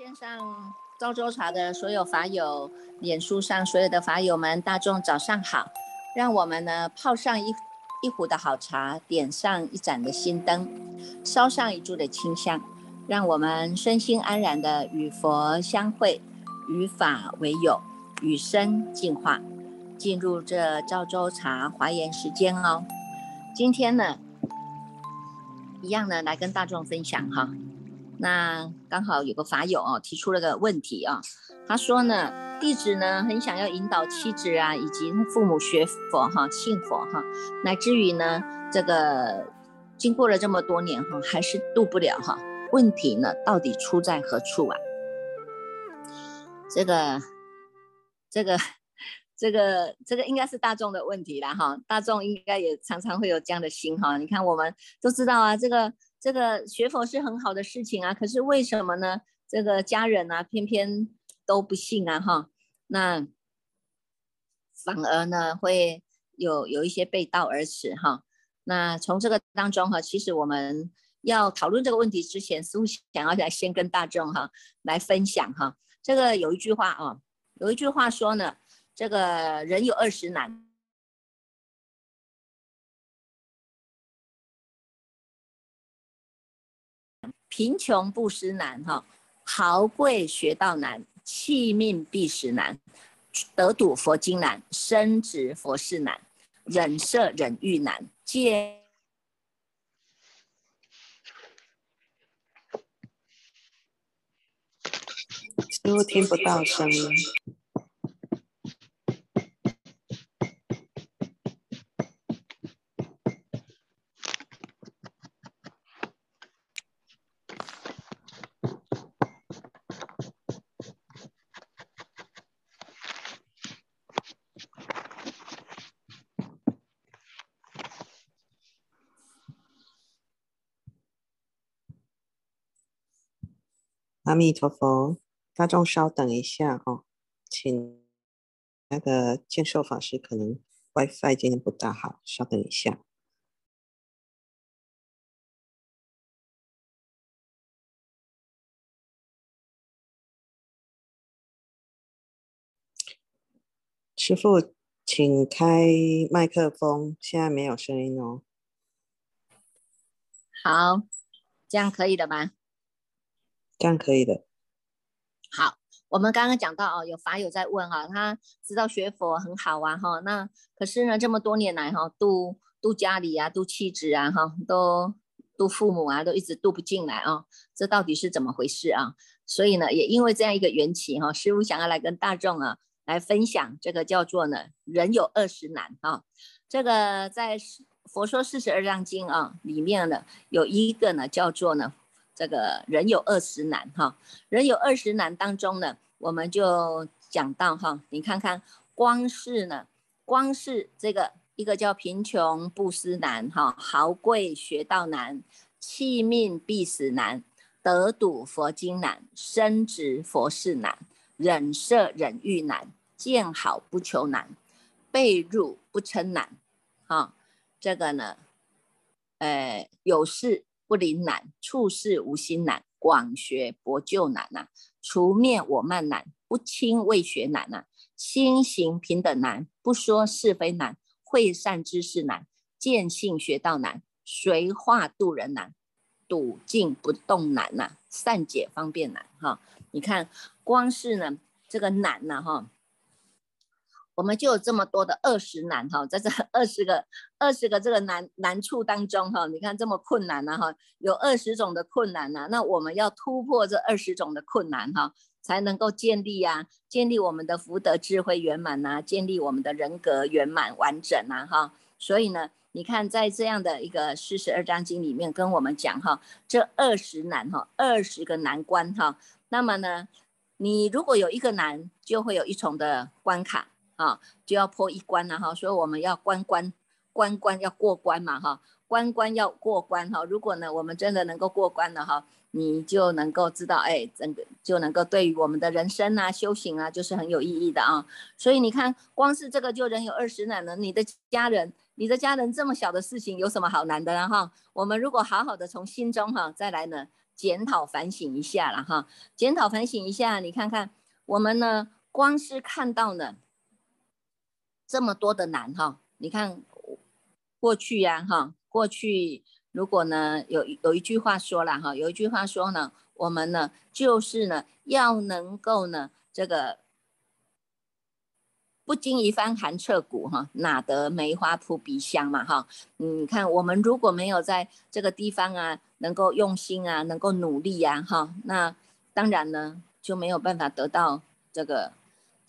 线上昭州茶的所有法友，脸书上所有的法友们，大众早上好！让我们呢泡上一一壶的好茶，点上一盏的心灯，烧上一炷的清香，让我们身心安然的与佛相会，与法为友，与生进化，进入这昭州茶华严时间哦。今天呢，一样呢来跟大众分享哈。那刚好有个法友哦提出了个问题啊，他说呢，弟子呢很想要引导妻子啊以及父母学佛哈，信佛哈，乃至于呢这个经过了这么多年哈，还是渡不了哈。问题呢到底出在何处啊？这个这个 这个这个应该是大众的问题啦哈，大众应该也常常会有这样的心哈。你看我们都知道啊，这个。这个学佛是很好的事情啊，可是为什么呢？这个家人啊，偏偏都不信啊，哈，那反而呢会有有一些背道而驰哈。那从这个当中哈，其实我们要讨论这个问题之前，似乎想要来先跟大众哈来分享哈。这个有一句话啊，有一句话说呢，这个人有二十难。贫穷不失难，哈，豪贵学道难，弃命必死难，得睹佛经难，升职佛事难，忍色忍欲难，戒都听不到声音。阿弥陀佛，大众稍等一下哈，请那个建寿法师可能 WiFi 今天不大好，稍等一下。师傅，请开麦克风，现在没有声音哦。好，这样可以的吧？这样可以的。好，我们刚刚讲到哦，有法友在问哈，他知道学佛很好啊哈，那可是呢，这么多年来哈，度度家里啊，度妻子啊哈，都度父母啊，都一直度不进来啊，这到底是怎么回事啊？所以呢，也因为这样一个缘起哈，师傅想要来跟大众啊来分享这个叫做呢，人有二十难啊，这个在佛说四十二章经啊里面呢，有一个呢叫做呢。这个人有二十难哈，人有二十难当中呢，我们就讲到哈，你看看，光是呢，光是这个一个叫贫穷不思难哈，豪贵学道难，弃命必死难，得睹佛经难，深植佛事难，忍色忍欲难，见好不求难，被辱不称难，哈，这个呢，呃，有事。不灵难，处事无心难，广学博就难呐，除灭我慢难，不轻未学难呐，心行平等难，不说是非难，会善知识难，见性学道难，随化度人难，笃静不动难呐，善解方便难哈。你看，光是呢这个难呐哈。我们就有这么多的二十难哈，在这二十个二十个这个难难处当中哈，你看这么困难呢哈，有二十种的困难呢，那我们要突破这二十种的困难哈，才能够建立呀，建立我们的福德智慧圆满呐，建立我们的人格圆满完整呐哈。所以呢，你看在这样的一个四十二章经里面跟我们讲哈，这二十难哈，二十个难关哈，那么呢，你如果有一个难，就会有一重的关卡。啊，就要破一关了哈，所以我们要关关关关要过关嘛哈，关关要过关哈。如果呢，我们真的能够过关了哈，你就能够知道，哎，整个就能够对于我们的人生啊、修行啊，就是很有意义的啊。所以你看，光是这个就人有二十难了，你的家人，你的家人这么小的事情有什么好难的呢哈？我们如果好好的从心中哈再来呢。检讨反省一下了哈，检讨反省一下，你看看我们呢，光是看到呢这么多的难哈，你看过去呀哈，过去如果呢有有一句话说了哈，有一句话说呢，我们呢就是呢要能够呢这个。不经一番寒彻骨，哈，哪得梅花扑鼻香嘛，哈，你看我们如果没有在这个地方啊，能够用心啊，能够努力呀，哈，那当然呢就没有办法得到这个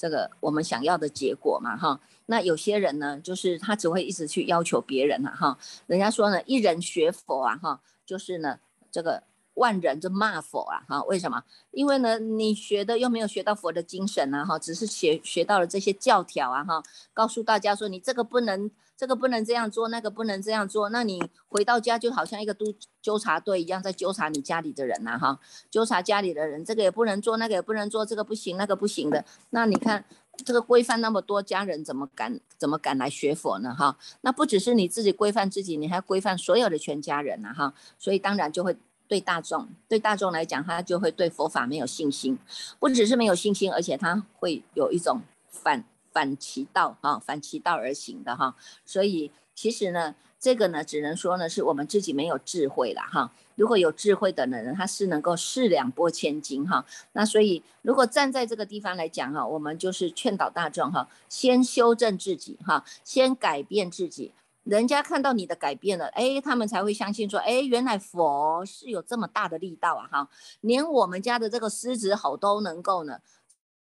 这个我们想要的结果嘛，哈。那有些人呢，就是他只会一直去要求别人啊，哈，人家说呢，一人学佛啊，哈，就是呢这个。万人就骂佛啊，哈，为什么？因为呢，你学的又没有学到佛的精神啊，哈，只是学学到了这些教条啊，哈，告诉大家说你这个不能，这个不能这样做，那个不能这样做，那你回到家就好像一个督纠察队一样，在纠察你家里的人呐，哈，纠察家里的人，这个也不能做，那个也不能做，这个不行，那个不行的，那你看这个规范那么多，家人怎么敢怎么敢来学佛呢？哈，那不只是你自己规范自己，你还规范所有的全家人呐，哈，所以当然就会。对大众，对大众来讲，他就会对佛法没有信心，不只是没有信心，而且他会有一种反反其道哈，反其道而行的哈。所以其实呢，这个呢，只能说呢，是我们自己没有智慧了哈。如果有智慧的人，他是能够四两拨千斤哈。那所以，如果站在这个地方来讲哈，我们就是劝导大众哈，先修正自己哈，先改变自己。人家看到你的改变了，哎，他们才会相信说，哎，原来佛是有这么大的力道啊，哈，连我们家的这个狮子吼都能够呢，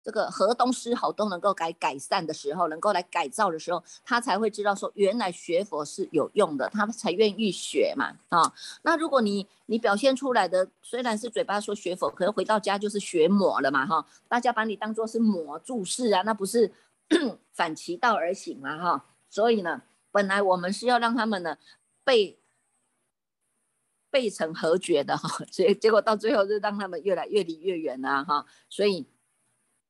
这个河东狮吼都能够改改善的时候，能够来改造的时候，他才会知道说，原来学佛是有用的，他才愿意学嘛，啊，那如果你你表现出来的虽然是嘴巴说学佛，可是回到家就是学魔了嘛，哈，大家把你当做是魔注释啊，那不是 反其道而行了哈，所以呢。本来我们是要让他们呢背背成和绝的哈，结结果到最后就让他们越来越离越远了哈，所以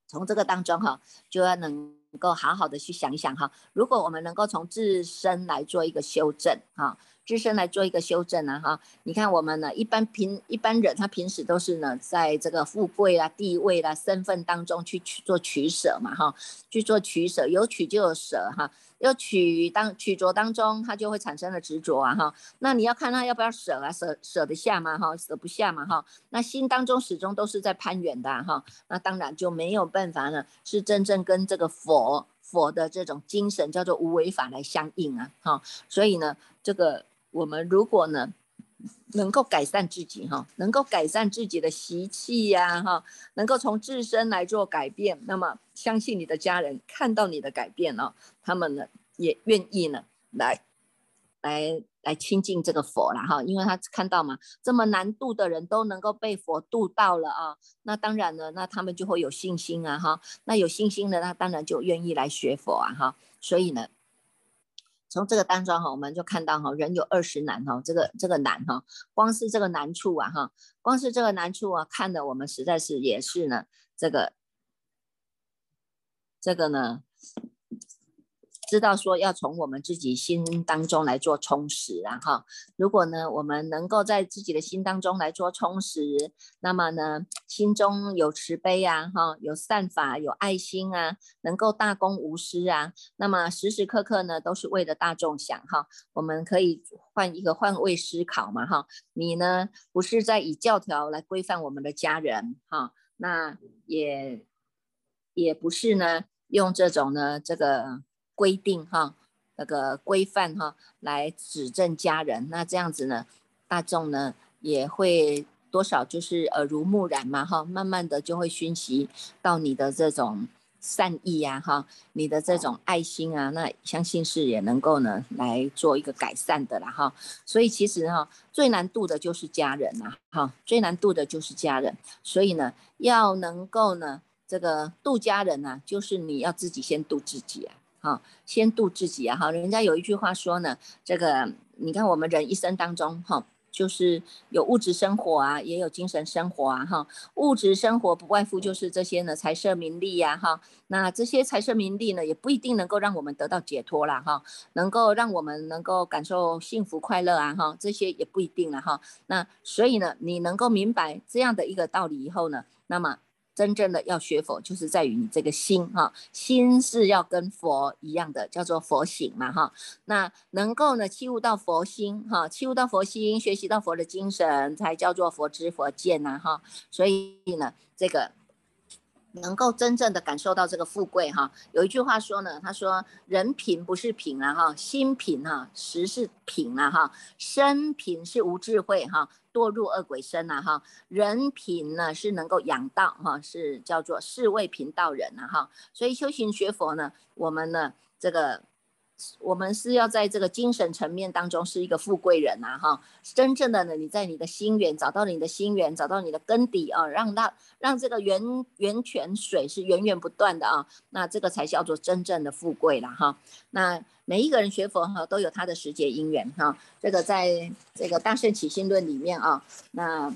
从这个当中哈，就要能够好好的去想想哈，如果我们能够从自身来做一个修正哈。自身来做一个修正啊，哈，你看我们呢，一般平一般人他平时都是呢，在这个富贵啦、地位啦、身份当中去取做取舍嘛，哈，去做取舍，有取就有舍哈，要取当取着当中，他就会产生了执着啊，哈，那你要看他要不要舍啊，舍舍得下吗？哈，舍不下嘛，哈，那心当中始终都是在攀缘的哈，那当然就没有办法呢，是真正跟这个佛佛的这种精神叫做无为法来相应啊，哈，所以呢，这个。我们如果呢，能够改善自己哈，能够改善自己的习气呀哈，能够从自身来做改变，那么相信你的家人看到你的改变哦，他们呢也愿意呢来来来亲近这个佛了哈，因为他看到嘛，这么难度的人都能够被佛度到了啊，那当然呢，那他们就会有信心啊哈，那有信心的那当然就愿意来学佛啊哈，所以呢。从这个当中哈，我们就看到哈，人有二十难哈，这个这个难哈，光是这个难处啊哈，光是这个难处啊，看的我们实在是也是呢，这个这个呢。知道说要从我们自己心当中来做充实，然后如果呢，我们能够在自己的心当中来做充实，那么呢，心中有慈悲啊，哈，有善法，有爱心啊，能够大公无私啊，那么时时刻刻呢都是为了大众想哈。我们可以换一个换位思考嘛，哈，你呢不是在以教条来规范我们的家人哈，那也也不是呢用这种呢这个。规定哈，那个规范哈，来指正家人，那这样子呢，大众呢也会多少就是耳濡目染嘛哈，慢慢的就会熏习到你的这种善意呀哈，你的这种爱心啊，那相信是也能够呢来做一个改善的啦哈。所以其实哈，最难度的就是家人呐哈，最难度的就是家人，所以呢，要能够呢这个度家人呢，就是你要自己先度自己啊。好，先度自己啊！哈，人家有一句话说呢，这个你看我们人一生当中哈，就是有物质生活啊，也有精神生活啊，哈。物质生活不外乎就是这些呢，财色名利呀，哈。那这些财色名利呢，也不一定能够让我们得到解脱啦，哈。能够让我们能够感受幸福快乐啊，哈。这些也不一定了，哈。那所以呢，你能够明白这样的一个道理以后呢，那么。真正的要学佛，就是在于你这个心哈，心是要跟佛一样的，叫做佛性嘛哈。那能够呢，契悟到佛心哈，契悟到佛心，学习到佛的精神，才叫做佛知佛见呐哈。所以呢，这个。能够真正的感受到这个富贵哈，有一句话说呢，他说人贫不是贫啊哈，心贫哈，实是贫啊哈，身贫是无智慧哈，堕入恶鬼身呐哈，人贫呢是能够养道哈，是叫做是为贫道人了哈，所以修行学佛呢，我们呢这个。我们是要在这个精神层面当中是一个富贵人呐，哈，真正的呢，你在你的心源找到你的心源，找到你的根底啊，让那让这个源源泉水是源源不断的啊，那这个才叫做真正的富贵了哈。那每一个人学佛哈都有他的时节因缘哈，这个在这个大圣起心论里面啊，那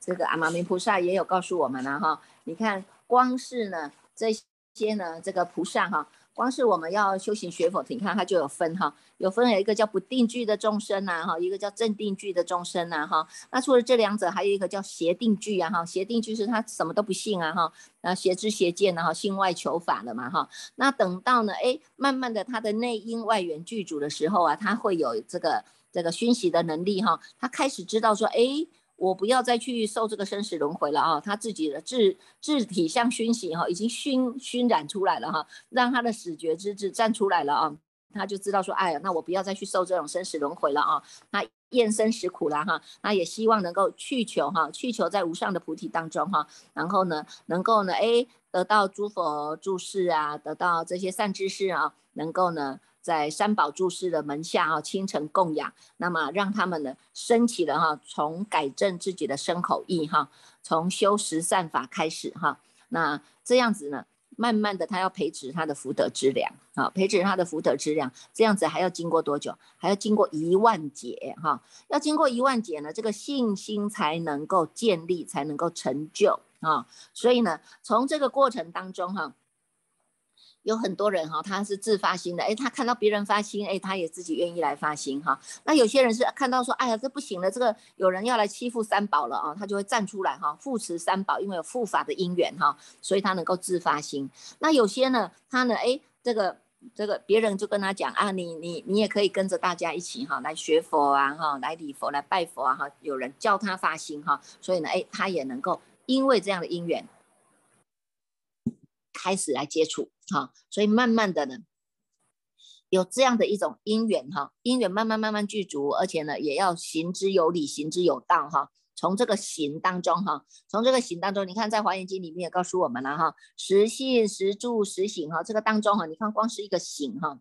这个阿弥陀菩萨也有告诉我们了哈，你看光是呢这些呢这个菩萨哈。光是我们要修行学佛，你看它就有分哈，有分有一个叫不定句的众生呐哈，一个叫正定句的众生呐哈。那除了这两者，还有一个叫邪定句啊哈，邪定句是他什么都不信啊哈，那邪知邪见然后心外求法了嘛哈。那等到呢，哎，慢慢的他的内因外缘具足的时候啊，他会有这个这个熏习的能力哈，他开始知道说，哎。我不要再去受这个生死轮回了啊！他自己的自自体像熏习哈，已经熏熏染出来了哈，让他的死觉之智站出来了啊！他就知道说，哎呀，那我不要再去受这种生死轮回了啊！他厌生死苦了哈，他也希望能够去求哈，去求在无上的菩提当中哈，然后呢，能够呢，哎，得到诸佛注释啊，得到这些善知识啊，能够呢。在三宝注释的门下啊，清晨供养，那么让他们呢升起了哈，从改正自己的身口意哈，从修十善法开始哈，那这样子呢，慢慢的他要培植他的福德之粮啊，培植他的福德之粮，这样子还要经过多久？还要经过一万劫哈，要经过一万劫呢，这个信心才能够建立，才能够成就啊，所以呢，从这个过程当中哈。有很多人哈，他是自发心的，哎，他看到别人发心，哎，他也自己愿意来发心哈。那有些人是看到说，哎呀，这不行了，这个有人要来欺负三宝了啊，他就会站出来哈，护持三宝，因为有护法的因缘哈，所以他能够自发心。那有些呢，他呢，哎，这个这个别人就跟他讲啊，你你你也可以跟着大家一起哈，来学佛啊哈，来礼佛来拜佛啊哈，有人教他发心哈，所以呢，哎，他也能够因为这样的因缘。开始来接触哈，所以慢慢的呢，有这样的一种因缘哈，因缘慢慢慢慢具足，而且呢，也要行之有理，行之有道哈。从这个行当中哈，从这个行当中，你看在华严经里面也告诉我们了哈，实信实住实行哈，这个当中哈，你看光是一个行哈，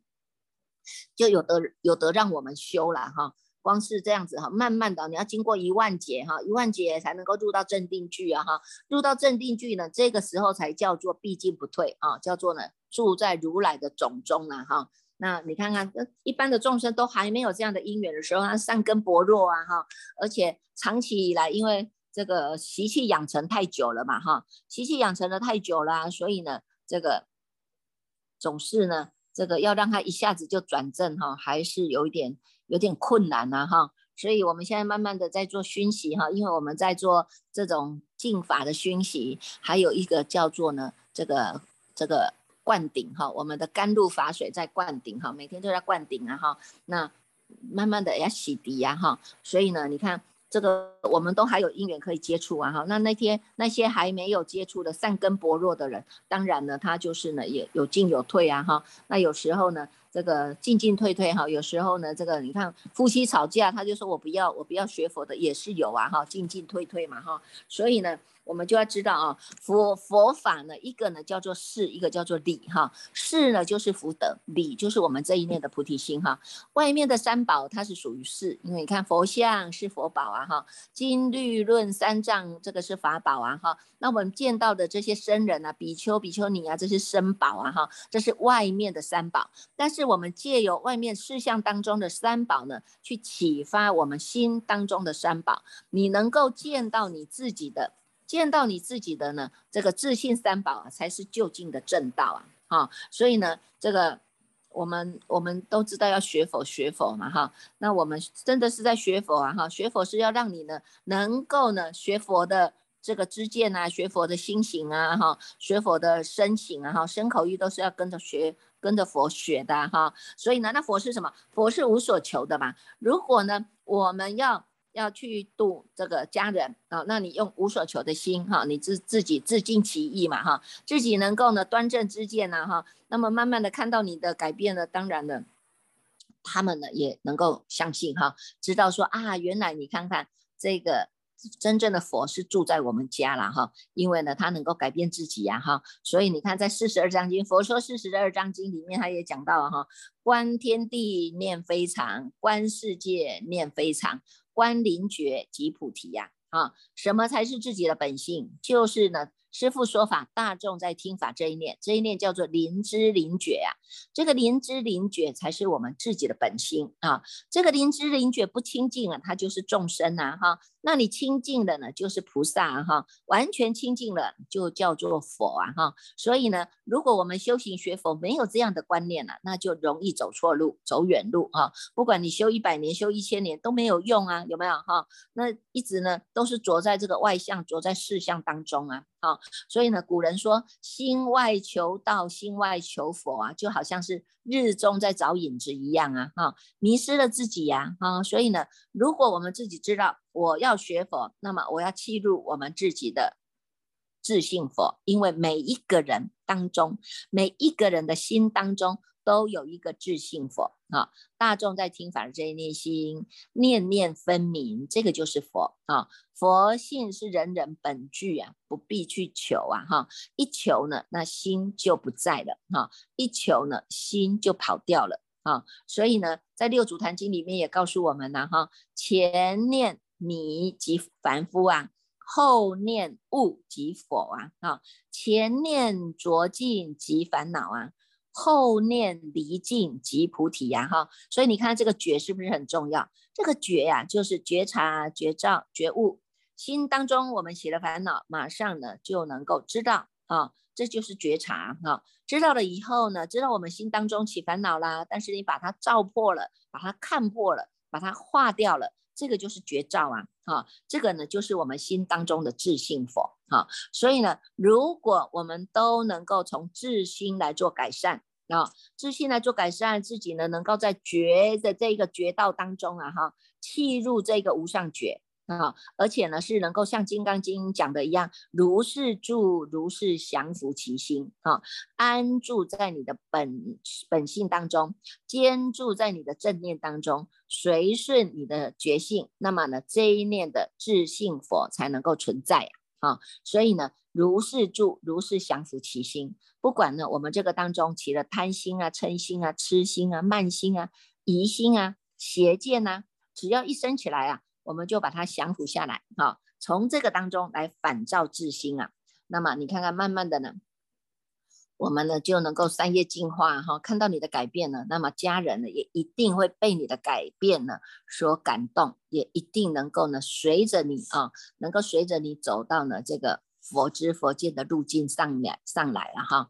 就有的有得让我们修了哈。光是这样子哈，慢慢的你要经过一万劫哈，一万劫才能够入到正定句啊哈，入到正定句呢，这个时候才叫做必进不退啊，叫做呢住在如来的种中啊哈。那你看看，一般的众生都还没有这样的因缘的时候，他善根薄弱啊哈，而且长期以来因为这个习气养成太久了嘛哈，习气养成的太久了，所以呢，这个总是呢，这个要让他一下子就转正哈，还是有一点。有点困难呐，哈，所以我们现在慢慢的在做熏习哈，因为我们在做这种净法的熏习，还有一个叫做呢，这个这个灌顶哈，我们的甘露法水在灌顶哈，每天都在灌顶啊哈，那慢慢的要洗涤呀哈，所以呢，你看。这个我们都还有因缘可以接触啊哈，那那天那些还没有接触的善根薄弱的人，当然呢，他就是呢也有进有退啊哈。那有时候呢，这个进进退退哈，有时候呢，这个你看夫妻吵架，他就说我不要我不要学佛的也是有啊哈，进进退退嘛哈。所以呢，我们就要知道啊，佛佛法呢，一个呢叫做事，一个叫做理哈。事呢就是福德，理就是我们这一念的菩提心哈。外面的三宝它是属于事，因为你看佛像是佛宝啊哈，经律论三藏这个是法宝啊哈。那我们见到的这些僧人啊，比丘、比丘尼啊，这是僧宝啊哈，这是外面的三宝。但是我们借由外面事项当中的三宝呢，去启发我们心当中的三宝，你能够见到你自己的。见到你自己的呢，这个自信三宝啊，才是就近的正道啊，哈，所以呢，这个我们我们都知道要学佛学佛嘛，哈，那我们真的是在学佛啊，哈，学佛是要让你呢能够呢学佛的这个知见啊，学佛的心行啊，哈，学佛的身行啊，哈，身口意都是要跟着学，跟着佛学的哈，所以呢，那佛是什么？佛是无所求的嘛，如果呢，我们要。要去度这个家人啊，那你用无所求的心哈，你自自己自尽其意嘛哈，自己能够呢端正知见呐哈，那么慢慢的看到你的改变呢，当然了，他们呢也能够相信哈，知道说啊，原来你看看这个真正的佛是住在我们家了哈，因为呢他能够改变自己呀哈，所以你看在四十二章经，佛说四十二章经里面他也讲到了哈，观天地念非常，观世界念非常。观灵觉及菩提呀，啊，什么才是自己的本性？就是呢。师父说法，大众在听法这一念，这一念叫做灵知灵觉呀。这个灵知灵觉才是我们自己的本心啊。这个灵知灵觉不清净啊，它就是众生呐哈。那你清净的呢，就是菩萨哈。完全清净了，就叫做佛啊哈。所以呢，如果我们修行学佛没有这样的观念了，那就容易走错路，走远路啊。不管你修一百年，修一千年都没有用啊，有没有哈？那一直呢都是着在这个外相，着在事相当中啊。好，所以呢，古人说心外求道，心外求佛啊，就好像是日中在找影子一样啊，哈，迷失了自己呀，哈，所以呢，如果我们自己知道我要学佛，那么我要契入我们自己的自信佛，因为每一个人当中，每一个人的心当中。都有一个自信佛啊，大众在听法的这一念心，念念分明，这个就是佛啊。佛性是人人本具啊，不必去求啊哈，一求呢，那心就不在了哈，一求呢，心就跑掉了啊。所以呢，在六祖坛经里面也告诉我们了哈，前念迷即凡夫啊，后念悟即佛啊啊，前念浊尽即烦恼啊。后念离境即菩提呀，哈，所以你看这个觉是不是很重要？这个觉呀，就是觉察、觉照、觉悟。心当中我们起了烦恼，马上呢就能够知道啊，这就是觉察哈。知道了以后呢，知道我们心当中起烦恼啦，但是你把它照破了，把它看破了，把它化掉了。这个就是绝招啊，哈，这个呢就是我们心当中的自信佛，哈，所以呢，如果我们都能够从自心来做改善，啊，自信来做改善，自己呢能够在觉的这个觉道当中啊，哈，契入这个无上觉啊，而且呢是能够像《金刚经》讲的一样，如是住，如是降伏其心，啊，安住在你的本本性当中，坚住在你的正念当中。随顺你的觉性，那么呢，这一念的自信佛才能够存在啊。所以呢，如是住，如是降伏其心。不管呢，我们这个当中起了贪心啊、嗔心啊、痴心啊、慢心啊、疑心啊、邪见呐，只要一升起来啊，我们就把它降服下来啊。从这个当中来反照自心啊，那么你看看，慢慢的呢。我们呢就能够三业进化哈，看到你的改变了，那么家人呢也一定会被你的改变呢所感动，也一定能够呢随着你啊，能够随着你走到呢这个佛知佛见的路径上面上来了哈。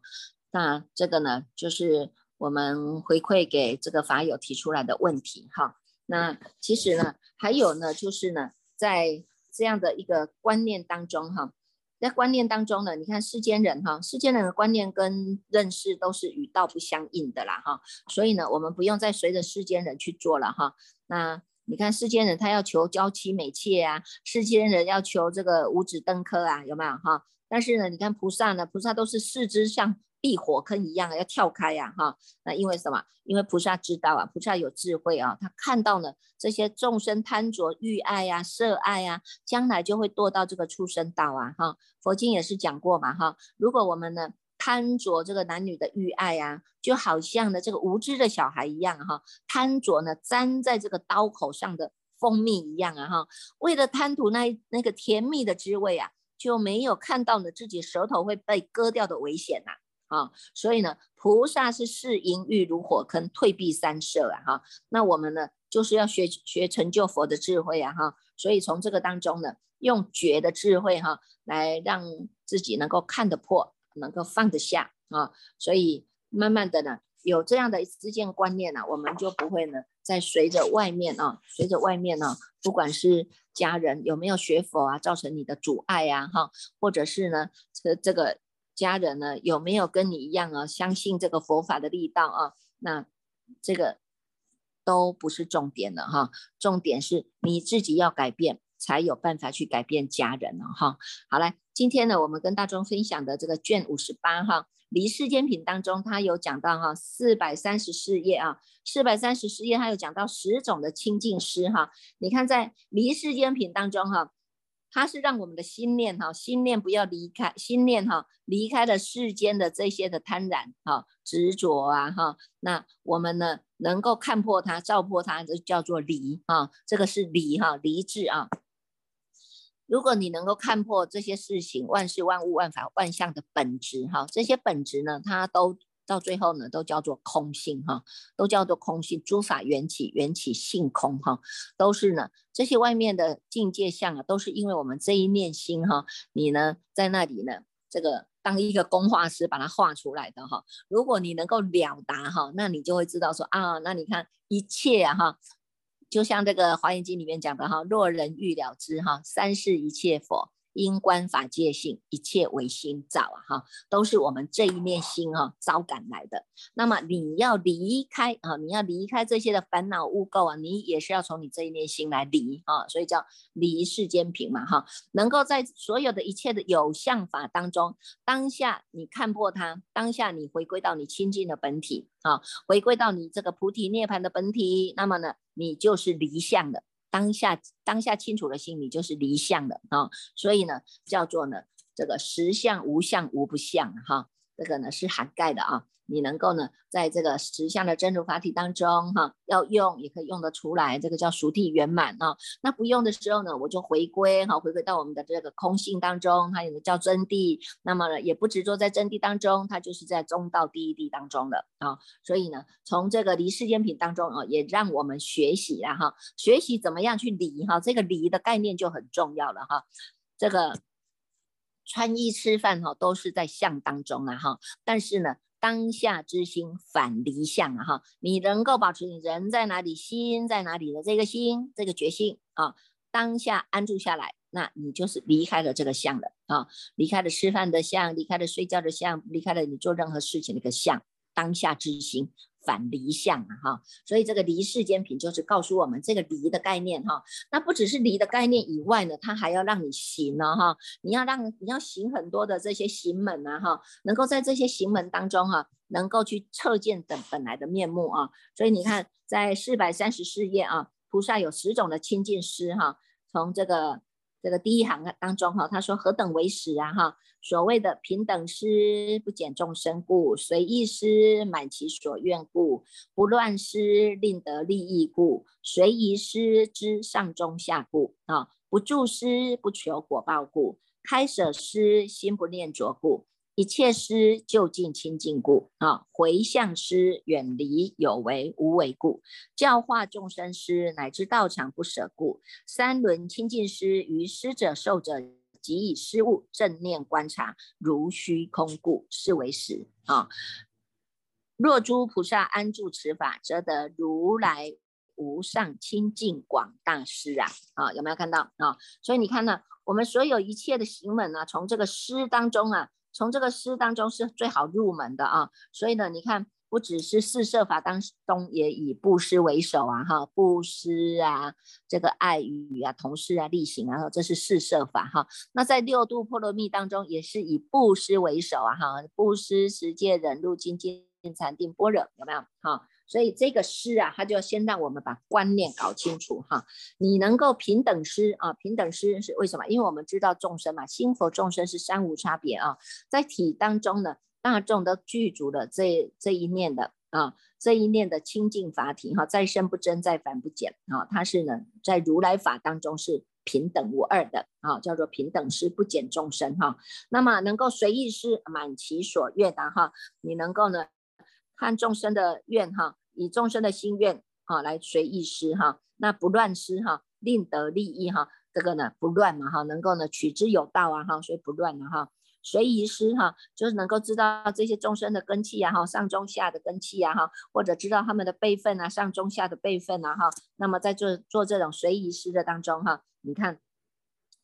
那这个呢就是我们回馈给这个法友提出来的问题哈。那其实呢还有呢就是呢在这样的一个观念当中哈。在观念当中呢，你看世间人哈，世间人的观念跟认识都是与道不相应的啦哈，所以呢，我们不用再随着世间人去做了哈。那你看世间人他要求娇妻美妾啊，世间人要求这个五子登科啊，有没有哈？但是呢，你看菩萨呢，菩萨都是四肢像避火坑一样，要跳开呀，哈。那因为什么？因为菩萨知道啊，菩萨有智慧啊，他看到了这些众生贪着欲爱呀、色爱呀，将来就会堕到这个畜生道啊，哈。佛经也是讲过嘛，哈。如果我们呢贪着这个男女的欲爱呀，就好像呢这个无知的小孩一样，哈，贪着呢粘在这个刀口上的蜂蜜一样啊，哈。为了贪图那那个甜蜜的滋味啊，就没有看到呢自己舌头会被割掉的危险呐。啊，啊所以呢，菩萨是视淫欲如火坑，退避三舍啊，哈。那我们呢，就是要学学成就佛的智慧啊，哈。所以从这个当中呢，用觉的智慧哈，来让自己能够看得破，能够放得下啊。所以慢慢的呢，有这样的知见观念呢，我们就不会呢，再随着外面啊，随着外面呢，不管是家人有没有学佛啊，造成你的阻碍呀，哈，或者是呢，这这个。家人呢有没有跟你一样啊？相信这个佛法的力道啊？那这个都不是重点了哈，重点是你自己要改变，才有办法去改变家人了哈。好来，今天呢，我们跟大众分享的这个卷五十八哈，《离世间品》当中，它有讲到哈，四百三十四页啊，四百三十四页，它有讲到十种的清净师哈。你看在《离世间品》当中哈。它是让我们的心念哈，心念不要离开，心念哈离开了世间的这些的贪婪哈、执着啊哈，那我们呢能够看破它、照破它，这叫做离哈，这个是离哈，离智啊。如果你能够看破这些事情，万事万物万法万象的本质哈，这些本质呢，它都。到最后呢，都叫做空性哈，都叫做空性。诸法缘起，缘起性空哈，都是呢这些外面的境界相啊，都是因为我们这一念心哈，你呢在那里呢，这个当一个工画师把它画出来的哈。如果你能够了达哈，那你就会知道说啊，那你看一切啊哈，就像这个华严经里面讲的哈，若人欲了知哈，三世一切佛。因观法界性，一切唯心造啊！哈，都是我们这一念心哈招感来的。那么你要离开啊，你要离开这些的烦恼污垢啊，你也是要从你这一念心来离啊，所以叫离世间品嘛哈。能够在所有的一切的有相法当中，当下你看破它，当下你回归到你清净的本体啊，回归到你这个菩提涅槃的本体，那么呢，你就是离相的。当下当下清楚的心，理就是离相的啊，所以呢，叫做呢这个实相无相无不相哈，这个呢是涵盖的啊。你能够呢，在这个实相的真如法体当中，哈，要用也可以用得出来，这个叫熟地圆满啊。那不用的时候呢，我就回归哈，回归到我们的这个空性当中，它有个叫真谛。那么呢，也不执着在真谛当中，它就是在中道第一谛当中的啊。所以呢，从这个离世间品当中啊，也让我们学习了哈，学习怎么样去离哈，这个离的概念就很重要了哈。这个穿衣吃饭哈，都是在相当中啊哈，但是呢。当下之心反离相啊哈，你能够保持你人在哪里，心在哪里的这个心，这个决心啊，当下安住下来，那你就是离开了这个相的啊，离开了吃饭的相，离开了睡觉的相，离开了你做任何事情的一个相，当下之心。反离相啊哈，所以这个离世间品就是告诉我们这个离的概念哈。那不只是离的概念以外呢，它还要让你行呢哈。你要让你要行很多的这些行门啊哈，能够在这些行门当中哈，能够去测见等本来的面目啊。所以你看，在四百三十四页啊，菩萨有十种的清净师哈，从这个。这个第一行当中哈，他说何等为实啊哈？所谓的平等师不减众生故，随意师满其所愿故，不乱师令得利益故，随宜师知上中下故啊，不助师不求果报故，开舍施心不念着故。一切师就近清净故啊，回向师远离有为无为故，教化众生师乃至道场不舍故，三轮清净师于师者受者即以失物正念观察如虚空故，是为实啊。若诸菩萨安住此法，则得如来无上清净广大师啊啊，有没有看到啊？所以你看呢，我们所有一切的行门啊，从这个诗当中啊。从这个诗当中是最好入门的啊，所以呢，你看不只是四摄法当中，也以布施为首啊，哈，布施啊，这个爱语啊，同事啊，力行啊，这是四摄法哈。那在六度波罗蜜当中，也是以布施为首啊，哈，布施、持戒、忍辱、精进、禅定、般若，有没有？哈，所以这个施啊，他就要先让我们把观念搞清楚哈。你能够平等施啊，平等施是为什么？因为我们知道众生嘛，心佛众生是三无差别啊，在体当中呢。大众都具足了这这一念的啊，这一念的清净法体哈，再生不增，再凡不减啊，它是呢在如来法当中是平等无二的啊，叫做平等施不减众生哈。那么能够随意施满其所愿的哈，你能够呢看众生的愿哈，以众生的心愿啊来随意施哈，那不乱施哈，令得利益哈，这个呢不乱嘛哈，能够呢取之有道啊哈，所以不乱了哈。随意施哈，就是能够知道这些众生的根气呀哈，上中下的根气呀哈，或者知道他们的辈分啊，上中下的辈分啊哈。那么在做做这种随意施的当中哈，你看，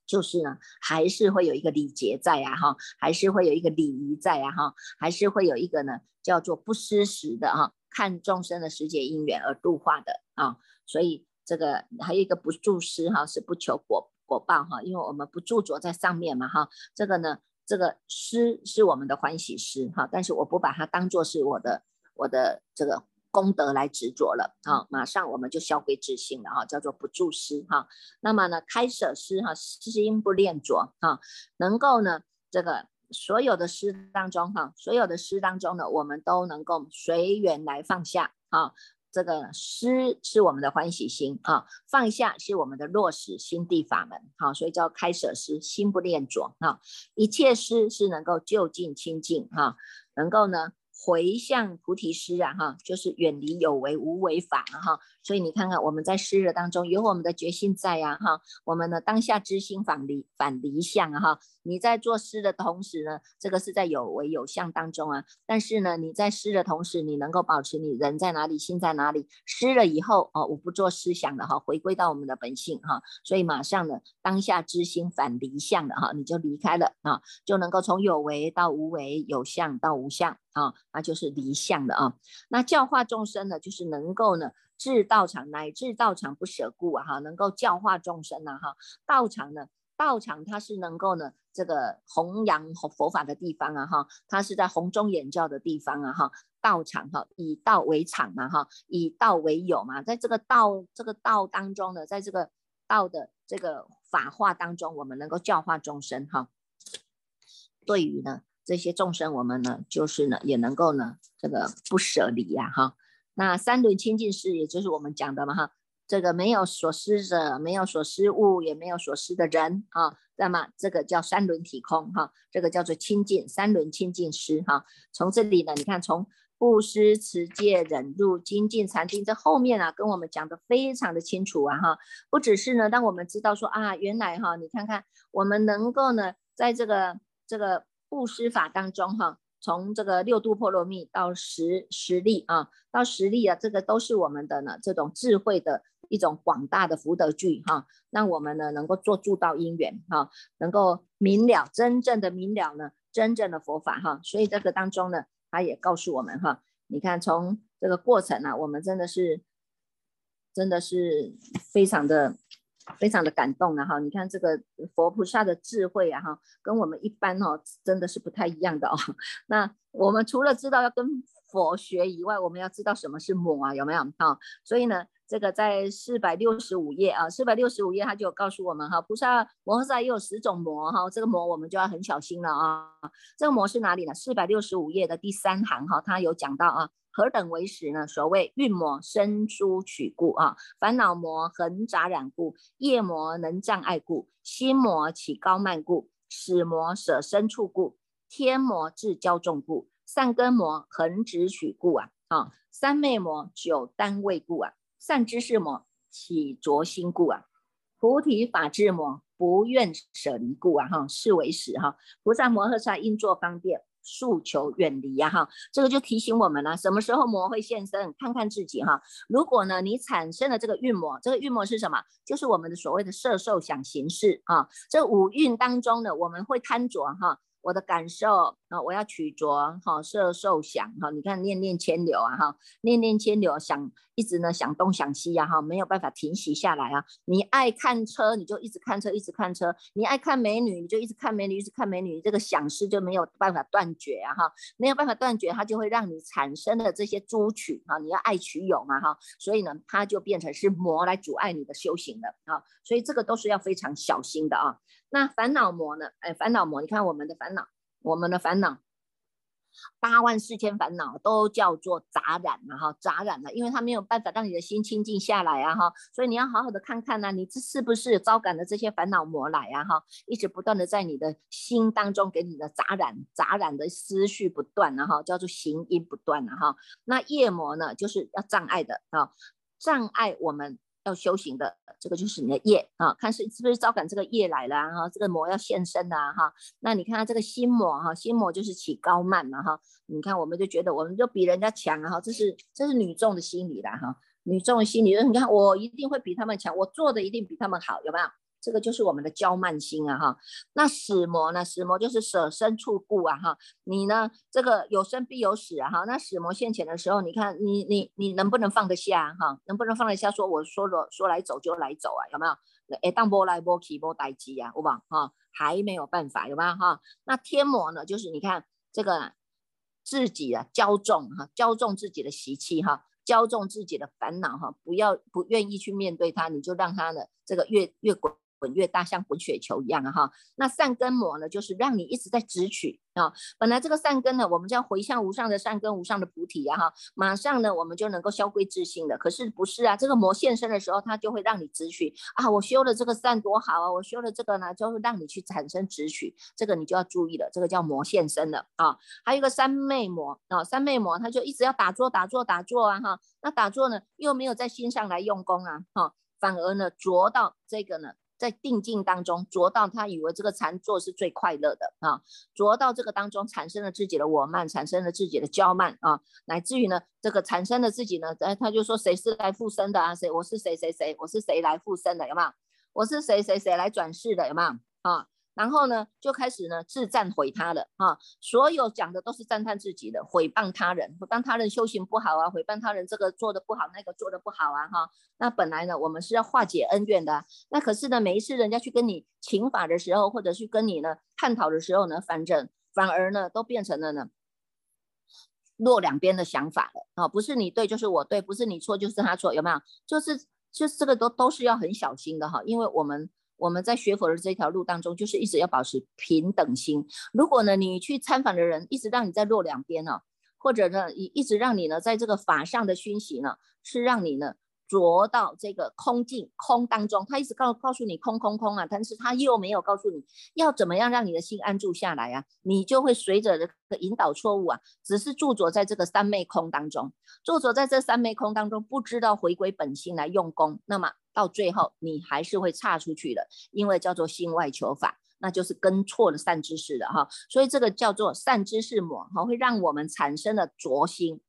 就是呢，还是会有一个礼节在啊哈，还是会有一个礼仪在啊哈，还是会有一个呢叫做不失时的哈，看众生的时节因缘而度化的啊。所以这个还有一个不住师哈，是不求果果报哈，因为我们不住着在上面嘛哈，这个呢。这个诗是我们的欢喜诗哈，但是我不把它当做是我的我的这个功德来执着了啊，马上我们就消归自性了哈，叫做不住诗哈。那么呢，开舍诗哈，心不恋着哈，能够呢这个所有的诗当中哈，所有的诗当中呢，我们都能够随缘来放下啊。这个施是我们的欢喜心啊，放下是我们的落实心地法门，好，所以叫开舍施，心不恋着啊。一切施是能够就近清净哈，能够呢。回向菩提师啊，哈，就是远离有为无为法哈。所以你看看我们在施的当中有我们的决心在呀，哈。我们呢当下之心反离反离相啊，哈。你在做施的同时呢，这个是在有为有相当中啊。但是呢，你在施的同时，你能够保持你人在哪里，心在哪里。施了以后哦，我不做思想了哈，回归到我们的本性哈。所以马上呢，当下之心反离相的哈，你就离开了啊，就能够从有为到无为，有相到无相。啊，那就是离相的啊。那教化众生呢，就是能够呢至道场乃至道场不舍故啊，哈，能够教化众生呢，哈。道场呢，道场它是能够呢这个弘扬佛法的地方啊，哈，它是在弘中演教的地方啊，哈。道场哈，以道为场嘛，哈，以道为友嘛，在这个道这个道当中呢，在这个道的这个法化当中，我们能够教化众生哈。对于呢。这些众生，我们呢，就是呢，也能够呢，这个不舍离呀，哈。那三轮清净师，也就是我们讲的嘛，哈，这个没有所失者，没有所失物，也没有所失的人啊，那么这个叫三轮体空，哈，这个叫做清净三轮清净师，哈。从这里呢，你看，从布施、持戒、忍辱、精进、禅定，这后面啊，跟我们讲的非常的清楚啊，哈。不只是呢，当我们知道说啊，原来哈，你看看我们能够呢，在这个这个。布施法当中，哈，从这个六度波罗蜜到十十力啊，到十力啊，这个都是我们的呢这种智慧的一种广大的福德聚哈，让我们呢能够做助道因缘哈，能够明了真正的明了呢真正的佛法哈，所以这个当中呢，他也告诉我们哈，你看从这个过程呢，我们真的是真的是非常的。非常的感动了哈，你看这个佛菩萨的智慧啊哈，跟我们一般哦真的是不太一样的哦。那我们除了知道要跟佛学以外，我们要知道什么是魔啊，有没有哈？所以呢，这个在四百六十五页啊，四百六十五页他就有告诉我们哈，菩萨摩诃萨也有十种魔哈，这个魔我们就要很小心了啊。这个魔是哪里呢？四百六十五页的第三行哈，他有讲到啊。何等为实呢？所谓运魔生疏取故啊，烦恼魔横杂染故，业魔能障碍故，心魔起高慢故，死魔舍身处故，天魔自骄重故，善根魔横直取故啊啊，三昧魔久单位故啊，善知识魔起着心故啊，菩提法智魔不愿舍离故啊哈，是为实哈，菩萨摩诃萨应作方便。诉求远离呀，哈，这个就提醒我们了，什么时候魔会现身？看看自己哈。如果呢，你产生了这个运魔，这个运魔是什么？就是我们的所谓的色受想行识啊。这五蕴当中呢，我们会贪着哈，我的感受啊，我要取着哈，色受想哈，你看念念牵流啊哈，念念牵流想一直呢想东想西呀哈，没有办法停息下来啊。你爱看车，你就一直看车，一直看车；你爱看美女，你就一直看美女，一直看美女。这个想事就没有办法断绝啊哈，没有办法断绝，它就会让你产生的这些诸取啊，你要爱取有嘛哈，所以呢，它就变成是魔来阻碍你的修行了啊。所以这个都是要非常小心的啊。那烦恼魔呢？哎，烦恼魔，你看我们的烦恼，我们的烦恼，八万四千烦恼都叫做杂染了哈，杂染了，因为它没有办法让你的心清净下来啊哈，所以你要好好的看看呢，你这是不是招感的这些烦恼魔来啊哈，一直不断的在你的心当中给你的杂染，杂染的思绪不断啊哈，叫做行因不断啊哈。那业魔呢，就是要障碍的啊，障碍我们。要修行的这个就是你的业啊，看是是不是招感这个业来了哈，这个魔要现身了哈。那你看他这个心魔哈，心魔就是起高慢嘛哈。你看我们就觉得我们就比人家强哈，这是这是女众的心理了哈，女众的心理，你看我一定会比他们强，我做的一定比他们好，有没有？这个就是我们的骄慢心啊哈，那死魔呢？死魔就是舍身处故啊哈，你呢这个有生必有死啊哈，那死魔现前的时候，你看你你你能不能放得下哈？能不能放得下？说我说了说来走就来走啊，有没有？哎，当波来波去波待机啊，好不好哈？还没有办法，有没有哈？那天魔呢？就是你看这个自己啊骄纵哈，骄纵自己的习气哈，骄纵自己的烦恼哈，不要不愿意去面对它，你就让它的这个越越滚。滚越大，像滚雪球一样啊哈。那善根魔呢，就是让你一直在直取啊。本来这个善根呢，我们叫回向无上的善根，无上的菩提啊哈。马上呢，我们就能够消归自性的。可是不是啊，这个魔现身的时候，它就会让你直取啊。我修了这个善多好啊，我修了这个呢，就会让你去产生直取，这个你就要注意了。这个叫魔现身了啊。还有一个三昧魔啊，三昧魔他就一直要打坐打坐打坐啊哈。那打坐呢，又没有在心上来用功啊哈，反而呢着到这个呢。在定境当中着到，他以为这个禅坐是最快乐的啊，着到这个当中产生了自己的我慢，产生了自己的骄慢啊，乃至于呢，这个产生了自己呢，哎，他就说谁是来附身的啊？谁我是谁谁谁，我是谁来附身的？有没有？我是谁谁谁来转世的？有没有？啊？然后呢，就开始呢自赞毁他的啊，所有讲的都是赞叹自己的，毁谤他人，毁谤他人修行不好啊，毁谤他人这个做的不好，那个做的不好啊哈。那本来呢，我们是要化解恩怨的，那可是呢，每一次人家去跟你请法的时候，或者去跟你呢探讨的时候呢，反正反而呢都变成了呢落两边的想法了啊，不是你对就是我对，不是你错就是他错，有没有？就是就是这个都都是要很小心的哈，因为我们。我们在学佛的这条路当中，就是一直要保持平等心。如果呢，你去参访的人一直让你在落两边呢，或者呢，一一直让你呢在这个法上的熏习呢，是让你呢。着到这个空境空当中，他一直告告诉你空空空啊，但是他又没有告诉你要怎么样让你的心安住下来啊，你就会随着这个引导错误啊，只是驻着在这个三昧空当中，驻着在这三昧空当中，不知道回归本心来用功，那么到最后你还是会差出去的，因为叫做心外求法，那就是跟错了善知识的哈，所以这个叫做善知识魔哈，会让我们产生了浊心。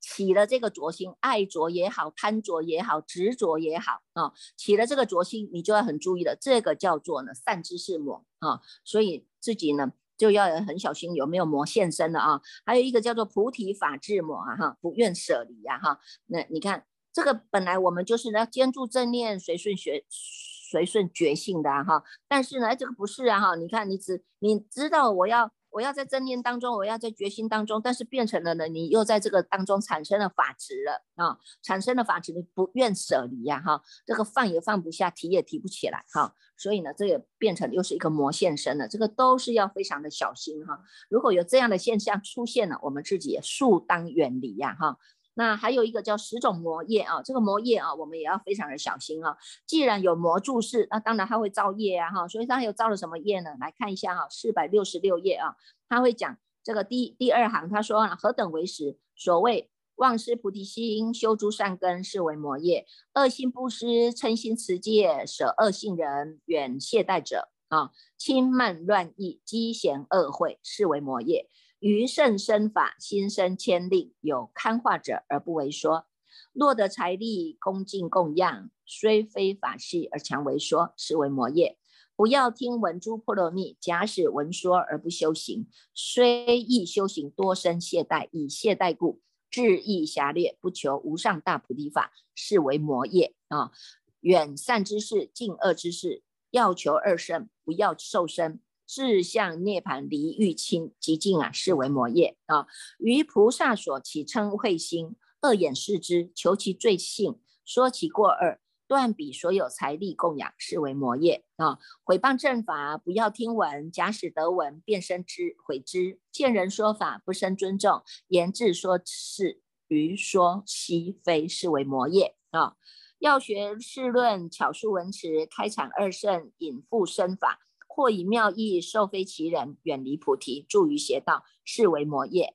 起了这个浊心，爱浊也好，贪浊也好，执着也好啊，起了这个浊心，你就要很注意了。这个叫做呢善知识魔啊，所以自己呢就要很小心有没有魔现身了啊。还有一个叫做菩提法智魔啊哈，不愿舍离呀哈。那你看这个本来我们就是要坚住正念，随顺学随顺觉性的哈，但是呢这个不是啊哈。你看你只你知道我要。我要在正念当中，我要在觉心当中，但是变成了呢，你又在这个当中产生了法执了啊，产生了法执，你不愿舍离呀哈，这个放也放不下，提也提不起来哈，所以呢，这也变成又是一个魔现身了，这个都是要非常的小心哈。如果有这样的现象出现了，我们自己也速当远离呀哈。那还有一个叫十种魔业啊，这个魔业啊，我们也要非常的小心啊。既然有魔注释，那当然它会造业啊哈。所以它有造了什么业呢？来看一下哈，四百六十六页啊，他会讲这个第第二行，他说何等为实？所谓忘失菩提心，修诸善根，是为魔业；恶心不施，嗔心持戒，舍恶性人，远懈怠者啊，轻慢乱意，积嫌恶会，是为魔业。余甚身法，心生千令，有堪化者而不为说；若得财力，恭敬供养，虽非法系而强为说，是为魔业。不要听闻诸波罗蜜，假使闻说而不修行，虽亦修行，多生懈怠，以懈怠故，志意狭劣，不求无上大菩提法，是为魔业啊！远善之事，近恶之事，要求二生，不要受生，志向涅盘离欲清极尽啊，是为魔业啊！于菩萨所起称慧心，恶眼视之，求其罪性，说其过恶。断彼所有财力供养，是为魔业啊！毁谤正法，不要听闻；假使得闻，便生之毁之。见人说法，不生尊重；言志说是于说其非，是为魔业啊！要学世论，巧述文辞，开阐二圣，引复身法，或以妙意受非其人，远离菩提，住于邪道，是为魔业。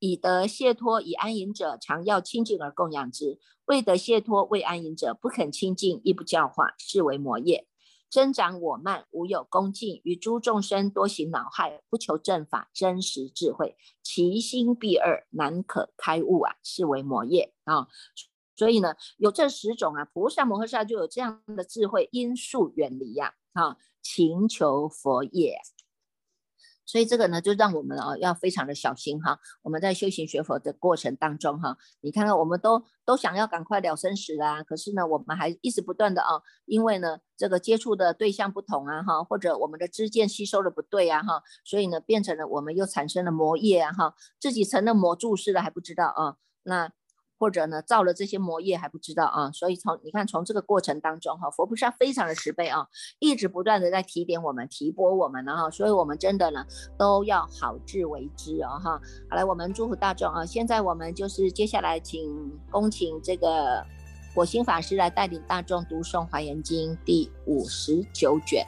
以得解脱以安隐者，常要清净而供养之；未得解脱未安隐者，不肯清净，亦不教化，是为魔业。增长我慢，无有恭敬，与诸众生多行恼害，不求正法真实智慧，其心必二，难可开悟啊，是为魔业啊。所以呢，有这十种啊，菩萨摩诃萨就有这样的智慧，因数远离呀，勤求佛业。所以这个呢，就让我们啊要非常的小心哈。我们在修行学佛的过程当中哈，你看看我们都都想要赶快了生死啊，可是呢，我们还一直不断的啊，因为呢这个接触的对象不同啊哈，或者我们的知见吸收的不对啊哈，所以呢变成了我们又产生了魔业啊哈，自己成了魔注释了还不知道啊，那。或者呢，造了这些魔业还不知道啊，所以从你看从这个过程当中哈，佛菩萨非常的慈悲啊，一直不断的在提点我们、提拨我们呢哈，所以我们真的呢都要好自为之哦哈。好来，我们祝福大众啊，现在我们就是接下来请恭请这个火星法师来带领大众读诵《华严经》第五十九卷。